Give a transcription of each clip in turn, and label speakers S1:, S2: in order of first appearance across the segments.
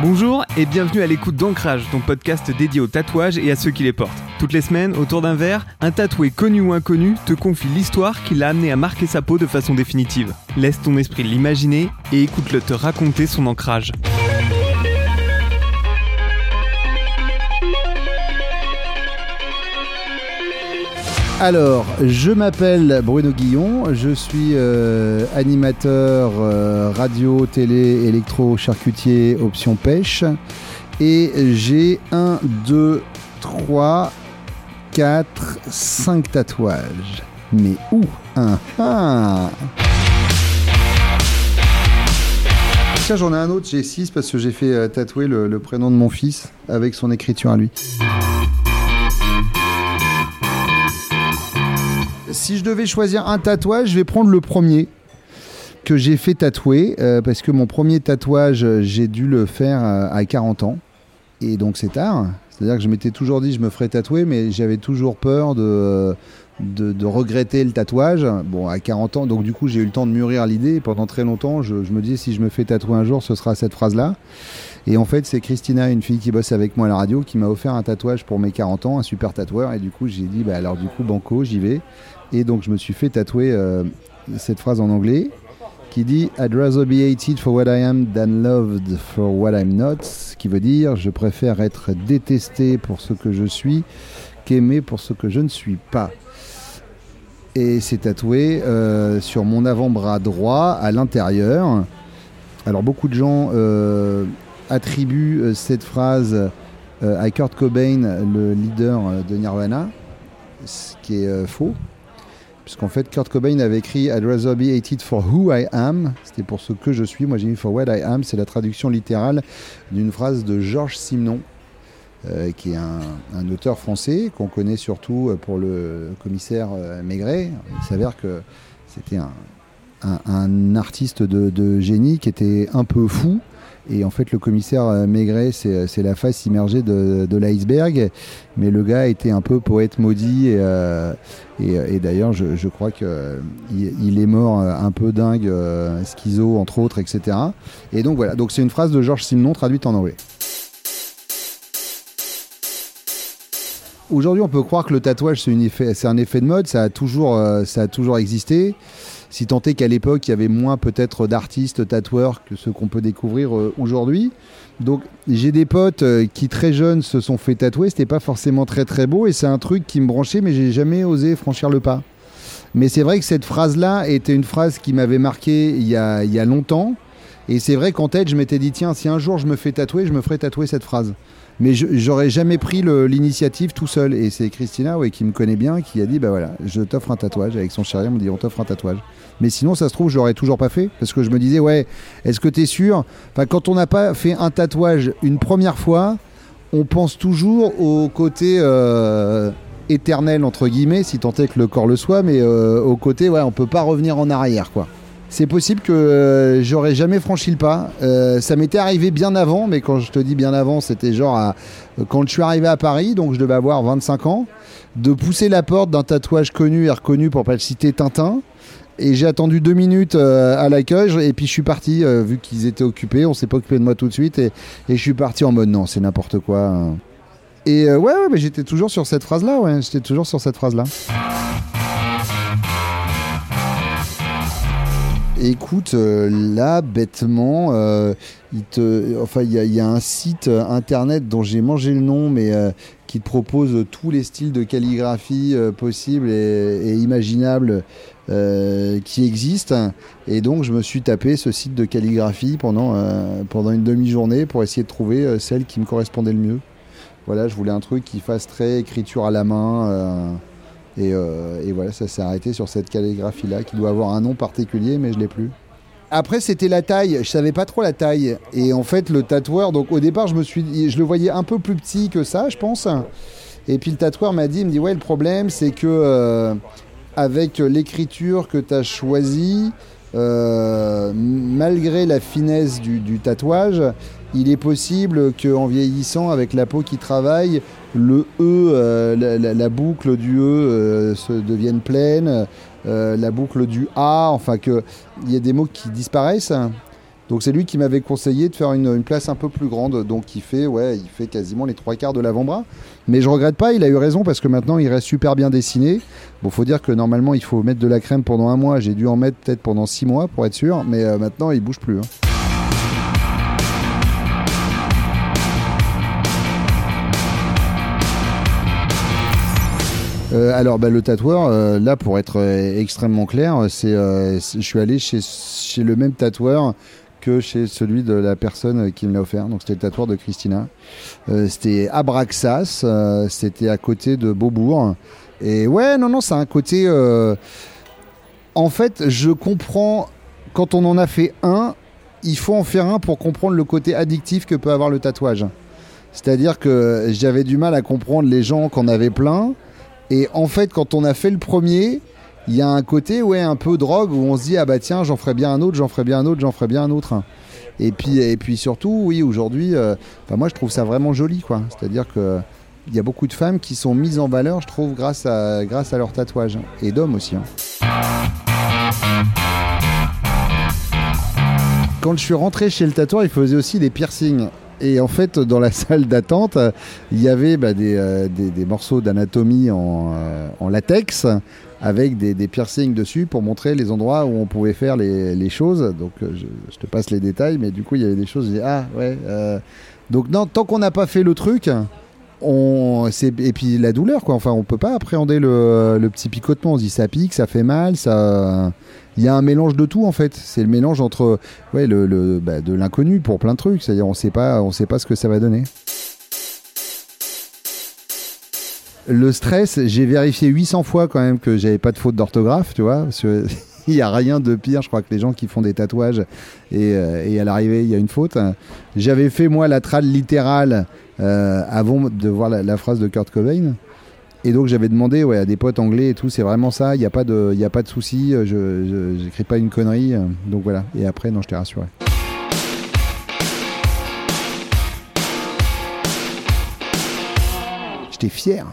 S1: Bonjour et bienvenue à l'écoute d'Ancrage, ton podcast dédié aux tatouages et à ceux qui les portent. Toutes les semaines, autour d'un verre, un tatoué connu ou inconnu te confie l'histoire qui l'a amené à marquer sa peau de façon définitive. Laisse ton esprit l'imaginer et écoute-le te raconter son ancrage.
S2: Alors, je m'appelle Bruno Guillon, je suis euh, animateur euh, radio, télé, électro, charcutier, option pêche. Et j'ai 1, 2, 3, 4, 5 tatouages. Mais où? Un ah Tiens, j'en ai un autre, j'ai 6 parce que j'ai fait euh, tatouer le prénom de mon fils avec son écriture à lui. Si je devais choisir un tatouage, je vais prendre le premier que j'ai fait tatouer euh, parce que mon premier tatouage, j'ai dû le faire euh, à 40 ans et donc c'est tard. C'est-à-dire que je m'étais toujours dit je me ferais tatouer, mais j'avais toujours peur de, regretter le tatouage. Bon, à 40 ans, donc du coup j'ai eu le temps de mûrir l'idée. Pendant très longtemps, je, me disais si je me fais tatouer un jour, ce sera cette phrase-là. Et en fait, c'est Christina, une fille qui bosse avec moi à la radio, qui m'a offert un tatouage pour mes 40 ans, un super tatoueur. Et du coup, j'ai dit, bah alors du coup, banco, j'y vais. Et donc, je me suis fait tatouer euh, cette phrase en anglais qui dit I'd rather be hated for what I am than loved for what I'm not. Ce qui veut dire je préfère être détesté pour ce que je suis qu'aimé pour ce que je ne suis pas. Et c'est tatoué euh, sur mon avant-bras droit à l'intérieur. Alors beaucoup de gens euh, attribuent cette phrase à Kurt Cobain, le leader de Nirvana, ce qui est faux. Puisqu'en fait, Kurt Cobain avait écrit I'd rather be hated for who I am. C'était pour ce que je suis. Moi, j'ai mis for what I am. C'est la traduction littérale d'une phrase de Georges Simenon, euh, qui est un, auteur français qu'on connaît surtout euh, pour le commissaire euh, Maigret. Il s'avère que c'était un, artiste de génie qui était un peu fou. Et en fait, le commissaire euh, Maigret, c'est c'est la face immergée de, de l'iceberg. Mais le gars était un peu poète maudit. Et, euh, d'ailleurs, je, je crois qu'il il est mort euh, un peu dingue, euh, schizo, entre autres, etc. Et donc voilà, donc c'est une phrase de Georges Simenon traduite en anglais. Aujourd'hui, on peut croire que le tatouage, c'est un effet de mode, ça a toujours, euh, ça a toujours existé. Si tant est qu'à l'époque, il y avait moins peut-être d'artistes tatoueurs que ceux qu'on peut découvrir euh, aujourd'hui. Donc, j'ai des potes euh, qui très jeunes se sont fait tatouer. C'était pas forcément très très beau et c'est un truc qui me branchait, mais j'ai jamais osé franchir le pas. Mais c'est vrai que cette phrase-là était une phrase qui m'avait marqué il y a, il y a longtemps. Et c'est vrai qu'en tête, je m'étais dit, tiens, si un jour je me fais tatouer, je me ferai tatouer cette phrase. Mais je- j'aurais jamais pris l'initiative tout seul. Et c'est Christina, qui me connaît bien, qui a dit, bah voilà, je t'offre un tatouage. Avec son chéri, on me dit, on t'offre un tatouage. Mais sinon, ça se trouve, j'aurais toujours pas fait. Parce que je me disais, ouais, est-ce que t'es sûr? Quand on n'a pas fait un tatouage une première fois, on pense toujours au côté euh, éternel, entre guillemets, si tant est que le corps le soit, mais euh, au côté, ouais, on peut pas revenir en arrière, quoi. C'est possible que euh, j'aurais jamais franchi le pas. Euh, ça m'était arrivé bien avant, mais quand je te dis bien avant, c'était genre à- quand je suis arrivé à Paris, donc je devais avoir 25 ans, de pousser la porte d'un tatouage connu et reconnu, pour pas le citer, Tintin. Et j'ai attendu deux minutes euh, à l'accueil et puis je suis parti, euh, vu qu'ils étaient occupés, on s'est pas occupé de moi tout de suite, et, je suis parti en mode non, c'est n'importe quoi. hein. Et euh, ouais, ouais, mais j'étais toujours sur cette phrase-là, ouais, j'étais toujours sur cette phrase-là. Écoute, euh, là, bêtement, euh, il enfin, il y, a- un site euh, internet dont j'ai mangé le nom, mais qui te propose tous les styles de calligraphie possibles et, et imaginables qui existent. Et donc, je me suis tapé ce site de calligraphie pendant, pendant une demi-journée pour essayer de trouver celle qui me correspondait le mieux. Voilà, je voulais un truc qui fasse très écriture à la main. Euh, et, voilà, ça s'est arrêté sur cette calligraphie-là, qui doit avoir un nom particulier, mais je l'ai plus. Après, c'était la taille. Je savais pas trop la taille. Et en fait, le tatoueur, donc au départ, je me suis, je le voyais un peu plus petit que ça, je pense. Et puis le tatoueur m'a dit, il me dit, ouais, le problème, c'est que euh, avec l'écriture que tu as choisie, euh, malgré la finesse du, du tatouage, il est possible qu'en vieillissant, avec la peau qui travaille, le E, euh, la, boucle du E euh, se devienne pleine, euh, la boucle du A, enfin qu'il y ait des mots qui disparaissent. Donc c'est lui qui m'avait conseillé de faire une, place un peu plus grande. Donc il fait, ouais, il fait quasiment les trois quarts de l'avant-bras. Mais je regrette pas, il a eu raison parce que maintenant il reste super bien dessiné. Bon, faut dire que normalement il faut mettre de la crème pendant un mois. J'ai dû en mettre peut-être pendant six mois pour être sûr, mais maintenant il bouge plus. hein. Euh, alors bah, le tatoueur, euh, là pour être euh, extrêmement clair, c'est, je suis allé chez, le même tatoueur que chez celui de la personne qui me l'a offert. Donc c'était le tatoueur de Christina. C'était Abraxas, euh, c'était à côté de Beaubourg. Et ouais, non, non, c'est un côté... En fait, je comprends, quand on en a fait un, il faut en faire un pour comprendre le côté addictif que peut avoir le tatouage. C'est-à-dire que j'avais du mal à comprendre les gens qu'on avait plein. Et en fait, quand on a fait le premier, il y a un côté, ouais, un peu drogue où on se dit, ah bah tiens, j'en ferai bien un autre, j'en ferai bien un autre, j'en ferai bien un autre. Et puis, et puis surtout, oui, aujourd'hui, euh, moi je trouve ça vraiment joli, quoi. C'est-à-dire que il y a beaucoup de femmes qui sont mises en valeur, je trouve, grâce à, grâce à leur tatouage. Et d'hommes aussi. hein. Quand je suis rentré chez le tatoueur, il faisait aussi des piercings. Et en fait, dans la salle d'attente, il y avait bah, des, euh, des- des morceaux d'anatomie en, euh, latex avec des, piercings dessus pour montrer les endroits où on pouvait faire les, les choses. Donc, euh, je, te passe les détails, mais du coup, il y avait des choses. Ah ouais. Donc, non, tant qu'on n'a pas fait le truc, on, et puis la douleur, quoi. Enfin, on peut pas appréhender le, le petit picotement. On se dit, ça pique, ça fait mal, ça. Il y a un mélange de tout en fait. C'est le mélange entre le, le- bah, de l'inconnu pour plein de trucs. C'est-à-dire on sait pas, on sait pas ce que ça va donner. Le stress, j'ai vérifié 800 fois quand même que j'avais pas de faute d'orthographe, il y a rien de pire, je crois que les gens qui font des tatouages et, euh, à l'arrivée il y a une faute. J'avais fait moi la trad littérale euh, avant de voir la phrase de Kurt Cobain. Et donc j'avais demandé ouais, à des potes anglais et tout, c'est vraiment ça, il n'y a pas de, y a pas de souci, euh, je j'écris pas une connerie, euh, donc voilà. Et après, non, je t'ai rassuré. J'étais fier.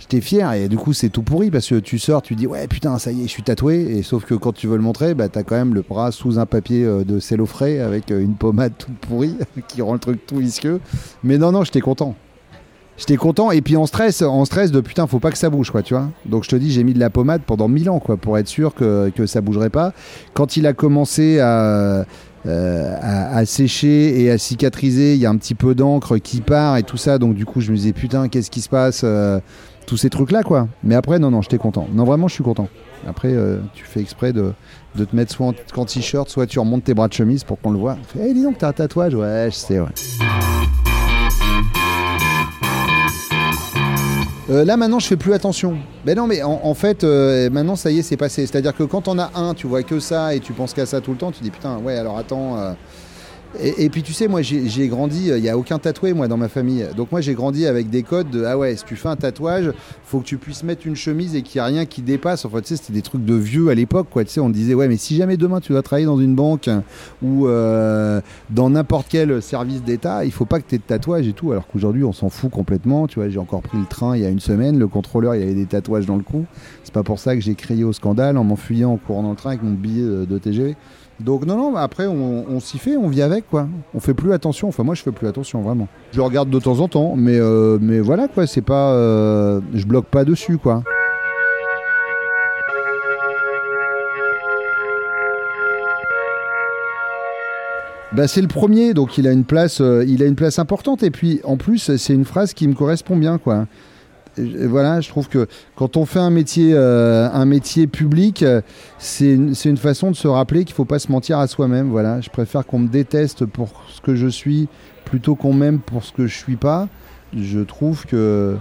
S2: J'étais fier et du coup c'est tout pourri parce que tu sors, tu dis ouais putain ça y est je suis tatoué et sauf que quand tu veux le montrer bah t'as quand même le bras sous un papier euh, de cello frais avec une pommade toute pourrie qui rend le truc tout visqueux. Mais non non j'étais content. J'étais content et puis en stress, en stress de putain, faut pas que ça bouge quoi, tu vois. Donc je te dis, j'ai mis de la pommade pendant 1000 ans quoi, pour être sûr que, que ça bougerait pas. Quand il a commencé à, euh, à, à sécher et à cicatriser, il y a un petit peu d'encre qui part et tout ça, donc du coup je me disais putain, qu'est-ce qui se passe euh, Tous ces trucs là quoi. Mais après, non, non, j'étais content. Non, vraiment, je suis content. Après, euh, tu fais exprès de, de te mettre soit en, t-shirt, soit tu remontes tes bras de chemise pour qu'on le voit. Fais, Eh, dis donc, t'as un tatouage Ouais, je sais, ouais. Euh, là maintenant je fais plus attention. Ben non mais en, fait euh, maintenant ça y est c'est passé. C'est-à-dire que quand on a un, tu vois que ça et tu penses qu'à ça tout le temps, tu dis putain ouais alors attends. Euh. Et, puis tu sais moi j'ai grandi, il n'y a aucun tatoué moi dans ma famille. Donc moi j'ai grandi avec des codes de ah ouais si tu fais un tatouage, faut que tu puisses mettre une chemise et qu'il n'y a rien qui dépasse. Enfin tu sais c'était des trucs de vieux à l'époque quoi. Tu sais on disait ouais mais si jamais demain tu dois travailler dans une banque ou euh, dans n'importe quel service d'État, il faut pas que tu aies de tatouage et tout. Alors qu'aujourd'hui, on s'en fout complètement. Tu vois, j'ai encore pris le train il y a une semaine. Le contrôleur, il avait des tatouages dans le cou. C'est pas pour ça que j'ai crié au scandale en m'enfuyant en courant dans le train avec mon billet de TGV. Donc non, non, après on, s'y fait, on vit avec quoi. On fait plus attention. Enfin moi je fais plus attention vraiment. Je regarde de temps en temps, mais euh, mais voilà quoi. C'est pas, euh, je bloque pas dessus quoi. Bah, c'est le premier, donc il a une place, euh, il a une place importante. Et puis en plus, c'est une phrase qui me correspond bien, quoi. Voilà, je trouve que quand on fait un métier, euh, un métier public, euh, c'est une, façon de se rappeler qu'il faut pas se mentir à soi-même. Voilà, je préfère qu'on me déteste pour ce que je suis plutôt qu'on m'aime pour ce que je suis pas. Je trouve que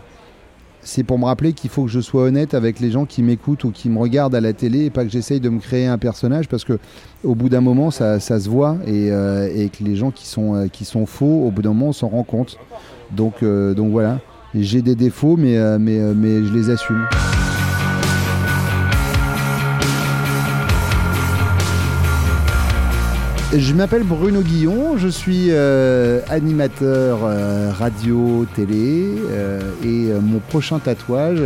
S2: c'est pour me rappeler qu'il faut que je sois honnête avec les gens qui m'écoutent ou qui me regardent à la télé et pas que j'essaye de me créer un personnage parce que au bout d'un moment ça, se voit et, euh, et que les gens qui sont, qui sont faux au bout d'un moment on s'en rend compte donc, donc voilà j'ai des défauts mais, euh, mais, euh, mais je les assume Je m'appelle Bruno Guillon, je suis euh, animateur radio, télé et mon prochain tatouage,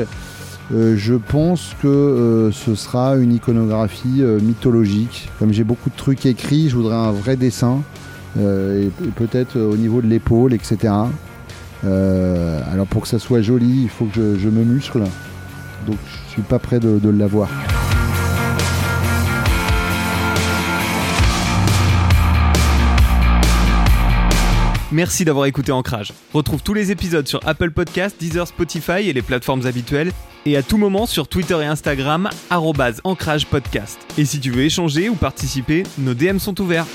S2: je pense que ce sera une iconographie mythologique. Comme j'ai beaucoup de trucs écrits, je voudrais un vrai dessin, et, peut-être au niveau de l'épaule, etc. alors pour que ça soit joli, il faut que je, me muscle. Donc je suis pas prêt de, de l'avoir.
S1: Merci d'avoir écouté Ancrage. Retrouve tous les épisodes sur Apple Podcasts, Deezer, Spotify et les plateformes habituelles. Et à tout moment sur Twitter et Instagram, Ancrage Podcast. Et si tu veux échanger ou participer, nos DM sont ouverts.